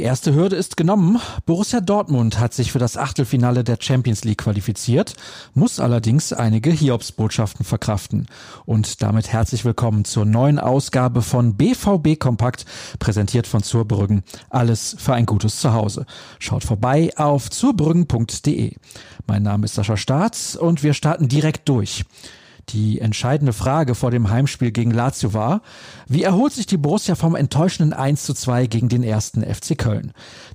erste Hürde ist genommen. Borussia Dortmund hat sich für das Achtelfinale der Champions League qualifiziert, muss allerdings einige Hiobsbotschaften verkraften. Und damit herzlich willkommen zur neuen Ausgabe von BVB Kompakt, präsentiert von Zurbrüggen. Alles für ein gutes Zuhause. Schaut vorbei auf zurbrüggen.de. Mein Name ist Sascha Staats und wir starten direkt durch. Die entscheidende Frage vor dem Heimspiel gegen Lazio war, wie erholt sich die Borussia vom enttäuschenden 1 zu 2 gegen den ersten FC Köln?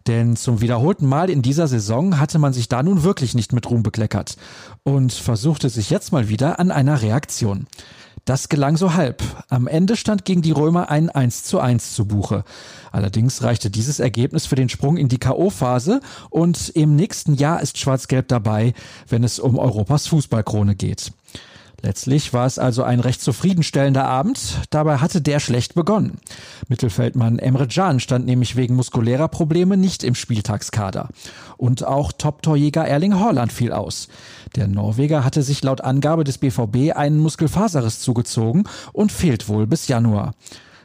Denn zum wiederholten Mal in dieser Saison hatte man sich da nun wirklich nicht mit Ruhm bekleckert und versuchte sich jetzt mal wieder an einer Reaktion. Das gelang so halb. Am Ende stand gegen die Römer ein 1 zu 1 zu Buche. Allerdings reichte dieses Ergebnis für den Sprung in die K.O.-Phase und im nächsten Jahr ist Schwarz-Gelb dabei, wenn es um Europas Fußballkrone geht. Letztlich war es also ein recht zufriedenstellender Abend. Dabei hatte der schlecht begonnen. Mittelfeldmann Emre Can stand nämlich wegen muskulärer Probleme nicht im Spieltagskader. Und auch Top-Torjäger Erling Haaland fiel aus. Der Norweger hatte sich laut Angabe des BVB einen Muskelfaserriss zugezogen und fehlt wohl bis Januar.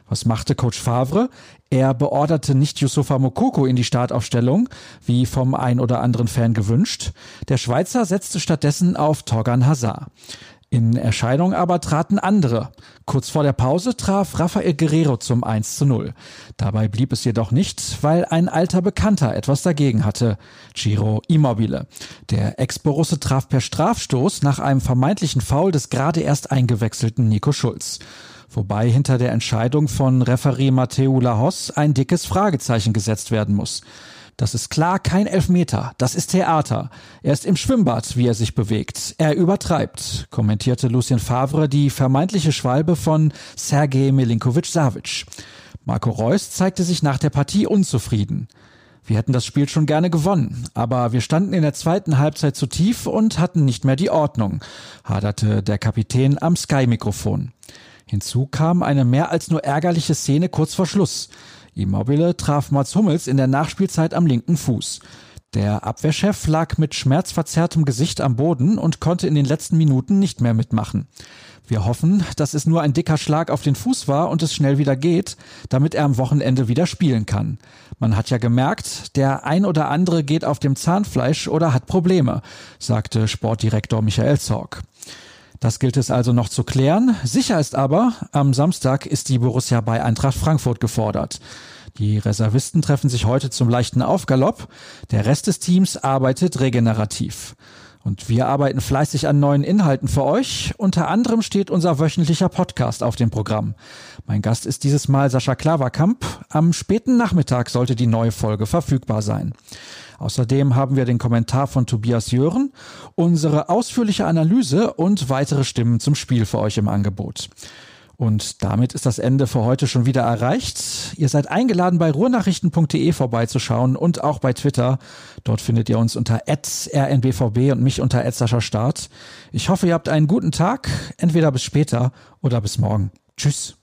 Was machte Coach Favre? Er beorderte nicht Yusufa Mokoko in die Startaufstellung, wie vom ein oder anderen Fan gewünscht. Der Schweizer setzte stattdessen auf Torgan Hazard. In Erscheinung aber traten andere. Kurz vor der Pause traf Rafael Guerrero zum 1 zu 0. Dabei blieb es jedoch nicht, weil ein alter Bekannter etwas dagegen hatte. Giro Immobile. Der Ex-Borusse traf per Strafstoß nach einem vermeintlichen Foul des gerade erst eingewechselten Nico Schulz. Wobei hinter der Entscheidung von Referee Matteo Lahos ein dickes Fragezeichen gesetzt werden muss. Das ist klar kein Elfmeter. Das ist Theater. Er ist im Schwimmbad, wie er sich bewegt. Er übertreibt, kommentierte Lucien Favre die vermeintliche Schwalbe von Sergej Milinkovic-Savic. Marco Reus zeigte sich nach der Partie unzufrieden. Wir hätten das Spiel schon gerne gewonnen, aber wir standen in der zweiten Halbzeit zu tief und hatten nicht mehr die Ordnung, haderte der Kapitän am Sky-Mikrofon. Hinzu kam eine mehr als nur ärgerliche Szene kurz vor Schluss. Immobile traf Mats Hummels in der Nachspielzeit am linken Fuß. Der Abwehrchef lag mit schmerzverzerrtem Gesicht am Boden und konnte in den letzten Minuten nicht mehr mitmachen. Wir hoffen, dass es nur ein dicker Schlag auf den Fuß war und es schnell wieder geht, damit er am Wochenende wieder spielen kann. Man hat ja gemerkt, der ein oder andere geht auf dem Zahnfleisch oder hat Probleme, sagte Sportdirektor Michael Zorg. Das gilt es also noch zu klären. Sicher ist aber, am Samstag ist die Borussia bei Eintracht Frankfurt gefordert. Die Reservisten treffen sich heute zum leichten Aufgalopp. Der Rest des Teams arbeitet regenerativ. Und wir arbeiten fleißig an neuen Inhalten für euch. Unter anderem steht unser wöchentlicher Podcast auf dem Programm. Mein Gast ist dieses Mal Sascha Klaverkamp. Am späten Nachmittag sollte die neue Folge verfügbar sein. Außerdem haben wir den Kommentar von Tobias Jören, unsere ausführliche Analyse und weitere Stimmen zum Spiel für euch im Angebot. Und damit ist das Ende für heute schon wieder erreicht. Ihr seid eingeladen, bei ruhrnachrichten.de vorbeizuschauen und auch bei Twitter. Dort findet ihr uns unter rnbvb und mich unter Start. Ich hoffe, ihr habt einen guten Tag. Entweder bis später oder bis morgen. Tschüss.